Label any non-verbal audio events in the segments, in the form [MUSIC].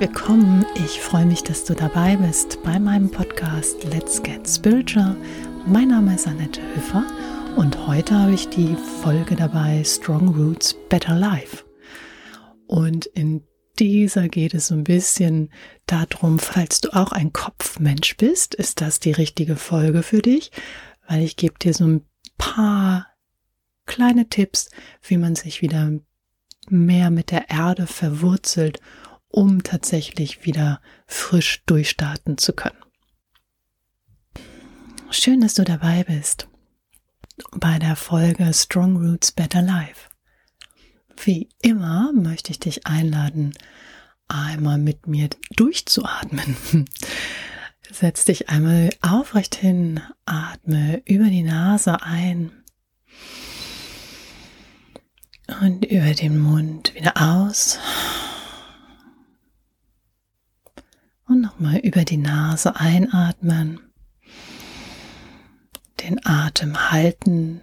willkommen. Ich freue mich, dass du dabei bist bei meinem Podcast Let's Get Spiritual. Mein Name ist Annette Höfer und heute habe ich die Folge dabei Strong Roots Better Life. Und in dieser geht es so ein bisschen darum, falls du auch ein Kopfmensch bist, ist das die richtige Folge für dich, weil ich gebe dir so ein paar kleine Tipps, wie man sich wieder mehr mit der Erde verwurzelt, um tatsächlich wieder frisch durchstarten zu können. Schön, dass du dabei bist bei der Folge Strong Roots Better Life. Wie immer möchte ich dich einladen, einmal mit mir durchzuatmen. [LAUGHS] Setz dich einmal aufrecht hin, atme über die Nase ein und über den Mund wieder aus. Und nochmal über die Nase einatmen. Den Atem halten.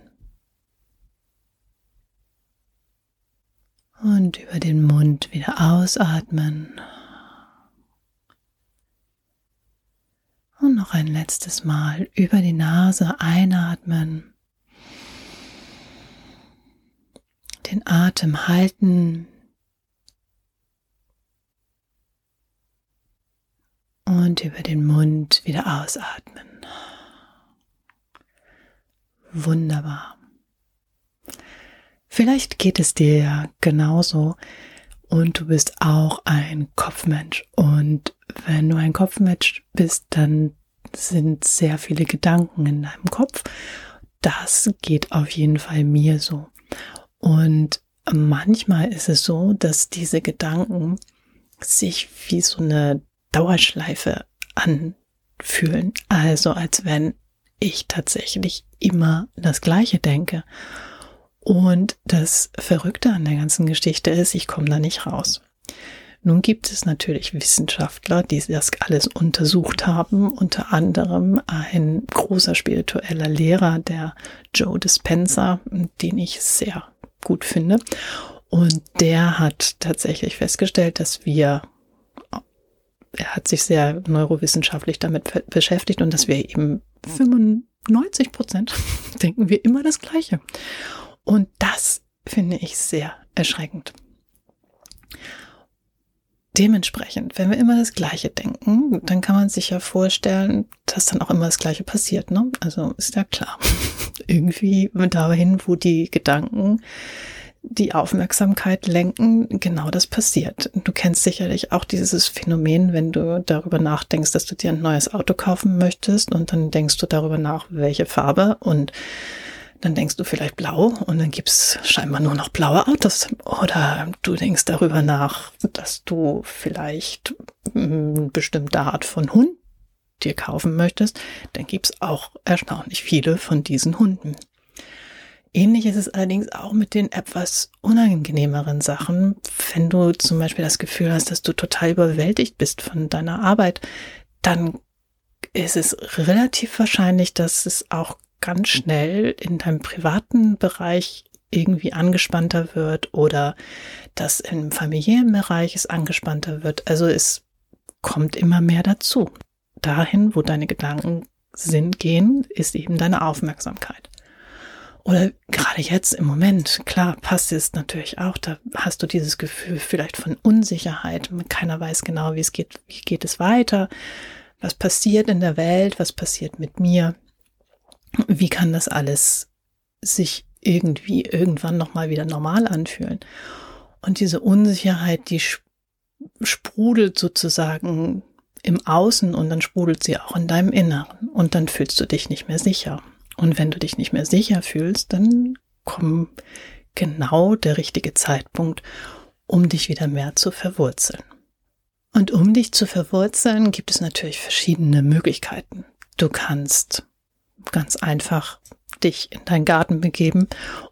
Und über den Mund wieder ausatmen. Und noch ein letztes Mal über die Nase einatmen. den Atem halten und über den Mund wieder ausatmen. Wunderbar. Vielleicht geht es dir ja genauso und du bist auch ein Kopfmensch. Und wenn du ein Kopfmensch bist, dann sind sehr viele Gedanken in deinem Kopf. Das geht auf jeden Fall mir so. Und manchmal ist es so, dass diese Gedanken sich wie so eine Dauerschleife anfühlen. Also als wenn ich tatsächlich immer das Gleiche denke. Und das Verrückte an der ganzen Geschichte ist, ich komme da nicht raus. Nun gibt es natürlich Wissenschaftler, die das alles untersucht haben, unter anderem ein großer spiritueller Lehrer, der Joe Dispenza, den ich sehr gut finde. Und der hat tatsächlich festgestellt, dass wir, er hat sich sehr neurowissenschaftlich damit beschäftigt und dass wir eben 95 Prozent [LAUGHS] denken wir immer das Gleiche. Und das finde ich sehr erschreckend. Dementsprechend, wenn wir immer das Gleiche denken, dann kann man sich ja vorstellen, dass dann auch immer das Gleiche passiert. Ne? Also ist ja klar. [LAUGHS] Irgendwie dahin, wo die Gedanken die Aufmerksamkeit lenken, genau das passiert. Du kennst sicherlich auch dieses Phänomen, wenn du darüber nachdenkst, dass du dir ein neues Auto kaufen möchtest und dann denkst du darüber nach, welche Farbe und dann denkst du vielleicht blau und dann gibt's scheinbar nur noch blaue Autos. Oder du denkst darüber nach, dass du vielleicht eine bestimmte Art von Hund dir kaufen möchtest. Dann gibt's auch erstaunlich viele von diesen Hunden. Ähnlich ist es allerdings auch mit den etwas unangenehmeren Sachen. Wenn du zum Beispiel das Gefühl hast, dass du total überwältigt bist von deiner Arbeit, dann ist es relativ wahrscheinlich, dass es auch ganz schnell in deinem privaten Bereich irgendwie angespannter wird oder dass im familiären Bereich es angespannter wird. Also es kommt immer mehr dazu. Dahin, wo deine Gedanken sind, gehen, ist eben deine Aufmerksamkeit. Oder gerade jetzt im Moment, klar, passt es natürlich auch. Da hast du dieses Gefühl vielleicht von Unsicherheit. Keiner weiß genau, wie es geht, wie geht es weiter, was passiert in der Welt, was passiert mit mir wie kann das alles sich irgendwie irgendwann nochmal wieder normal anfühlen? Und diese Unsicherheit, die sprudelt sozusagen im Außen und dann sprudelt sie auch in deinem Inneren und dann fühlst du dich nicht mehr sicher. Und wenn du dich nicht mehr sicher fühlst, dann kommt genau der richtige Zeitpunkt, um dich wieder mehr zu verwurzeln. Und um dich zu verwurzeln, gibt es natürlich verschiedene Möglichkeiten. Du kannst ganz einfach dich in deinen Garten begeben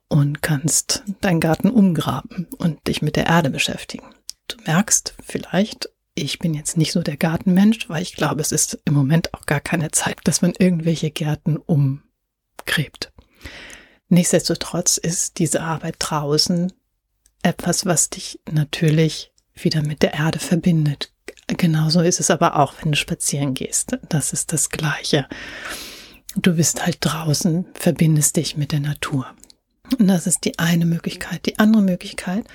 und kannst deinen Garten umgraben und dich mit der Erde beschäftigen. Du merkst vielleicht, ich bin jetzt nicht so der Gartenmensch, weil ich glaube, es ist im Moment auch gar keine Zeit, dass man irgendwelche Gärten umgräbt. Nichtsdestotrotz ist diese Arbeit draußen etwas, was dich natürlich wieder mit der Erde verbindet. Genauso ist es aber auch, wenn du spazieren gehst. Das ist das Gleiche. Du bist halt draußen, verbindest dich mit der Natur. Und das ist die eine Möglichkeit. Die andere Möglichkeit,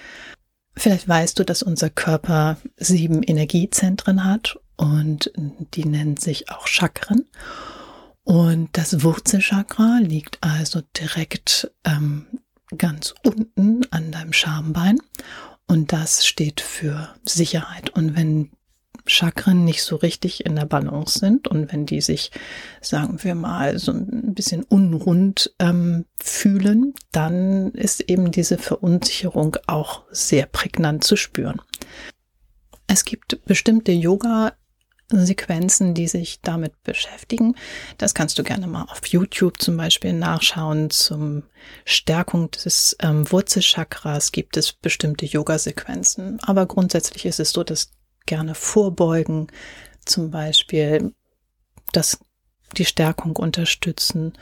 vielleicht weißt du, dass unser Körper sieben Energiezentren hat und die nennen sich auch Chakren. Und das Wurzelchakra liegt also direkt ähm, ganz unten an deinem Schambein und das steht für Sicherheit. Und wenn Chakren nicht so richtig in der Balance sind und wenn die sich, sagen wir mal, so ein bisschen unrund ähm, fühlen, dann ist eben diese Verunsicherung auch sehr prägnant zu spüren. Es gibt bestimmte Yoga Sequenzen, die sich damit beschäftigen. Das kannst du gerne mal auf YouTube zum Beispiel nachschauen. Zum Stärkung des ähm, Wurzelchakras gibt es bestimmte Yoga-Sequenzen. Aber grundsätzlich ist es so, dass gerne vorbeugen, zum Beispiel das, die Stärkung unterstützen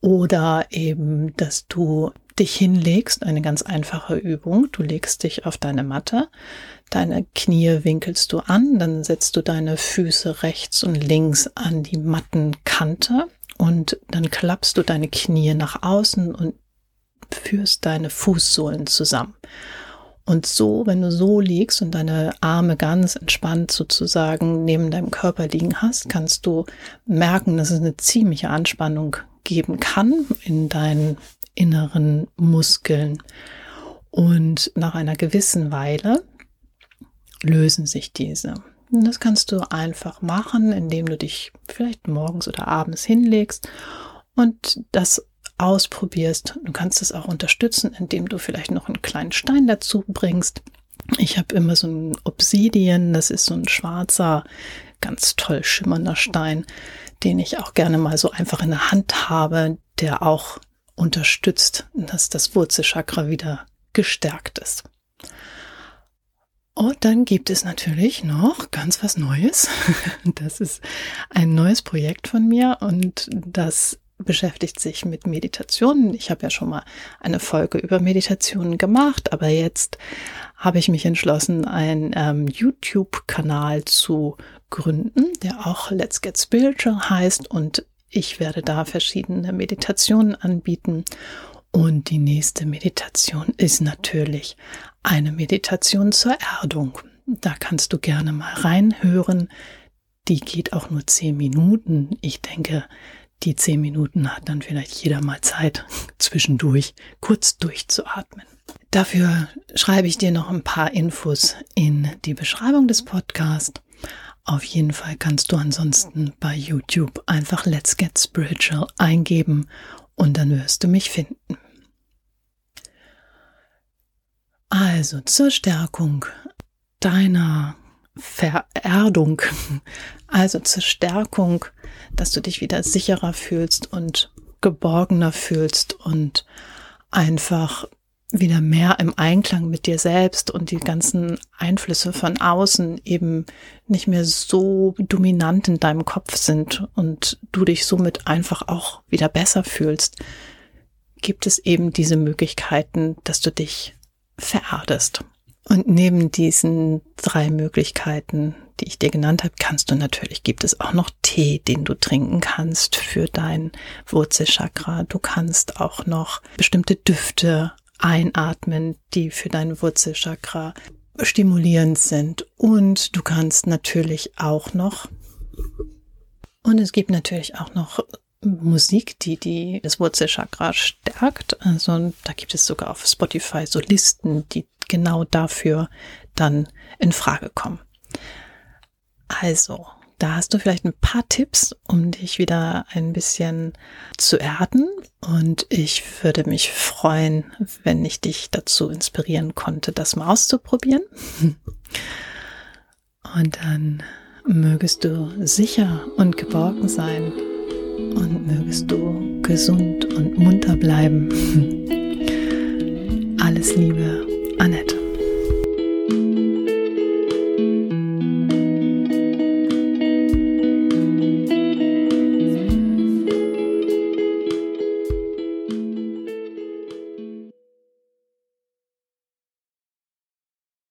oder eben, dass du dich hinlegst, eine ganz einfache Übung. Du legst dich auf deine Matte, deine Knie winkelst du an, dann setzt du deine Füße rechts und links an die Mattenkante und dann klappst du deine Knie nach außen und führst deine Fußsohlen zusammen. Und so, wenn du so liegst und deine Arme ganz entspannt sozusagen neben deinem Körper liegen hast, kannst du merken, dass es eine ziemliche Anspannung geben kann in deinen inneren Muskeln. Und nach einer gewissen Weile lösen sich diese. Und das kannst du einfach machen, indem du dich vielleicht morgens oder abends hinlegst und das ausprobierst. Du kannst es auch unterstützen, indem du vielleicht noch einen kleinen Stein dazu bringst. Ich habe immer so ein Obsidian, das ist so ein schwarzer, ganz toll schimmernder Stein, den ich auch gerne mal so einfach in der Hand habe, der auch unterstützt, dass das Wurzelchakra wieder gestärkt ist. Und dann gibt es natürlich noch ganz was Neues. [LAUGHS] Das ist ein neues Projekt von mir und das beschäftigt sich mit Meditationen. Ich habe ja schon mal eine Folge über Meditationen gemacht, aber jetzt habe ich mich entschlossen, einen ähm, YouTube-Kanal zu gründen, der auch Let's Get Spiritual heißt und ich werde da verschiedene Meditationen anbieten. Und die nächste Meditation ist natürlich eine Meditation zur Erdung. Da kannst du gerne mal reinhören. Die geht auch nur zehn Minuten. Ich denke, die zehn Minuten hat dann vielleicht jeder mal Zeit, [LAUGHS] zwischendurch kurz durchzuatmen. Dafür schreibe ich dir noch ein paar Infos in die Beschreibung des Podcasts. Auf jeden Fall kannst du ansonsten bei YouTube einfach Let's Get Spiritual eingeben und dann wirst du mich finden. Also zur Stärkung deiner Vererdung, also zur Stärkung, dass du dich wieder sicherer fühlst und geborgener fühlst und einfach wieder mehr im Einklang mit dir selbst und die ganzen Einflüsse von außen eben nicht mehr so dominant in deinem Kopf sind und du dich somit einfach auch wieder besser fühlst, gibt es eben diese Möglichkeiten, dass du dich vererdest. Und neben diesen drei Möglichkeiten, die ich dir genannt habe, kannst du natürlich, gibt es auch noch Tee, den du trinken kannst für dein Wurzelchakra. Du kannst auch noch bestimmte Düfte einatmen, die für dein Wurzelchakra stimulierend sind. Und du kannst natürlich auch noch, und es gibt natürlich auch noch Musik, die, die das Wurzelchakra stärkt. Also da gibt es sogar auf Spotify so Listen, die genau dafür dann in Frage kommen. Also, da hast du vielleicht ein paar Tipps, um dich wieder ein bisschen zu erden. Und ich würde mich freuen, wenn ich dich dazu inspirieren konnte, das mal auszuprobieren. [LAUGHS] Und dann mögest du sicher und geborgen sein und mögest du gesund und munter bleiben. [LAUGHS] Alles Liebe.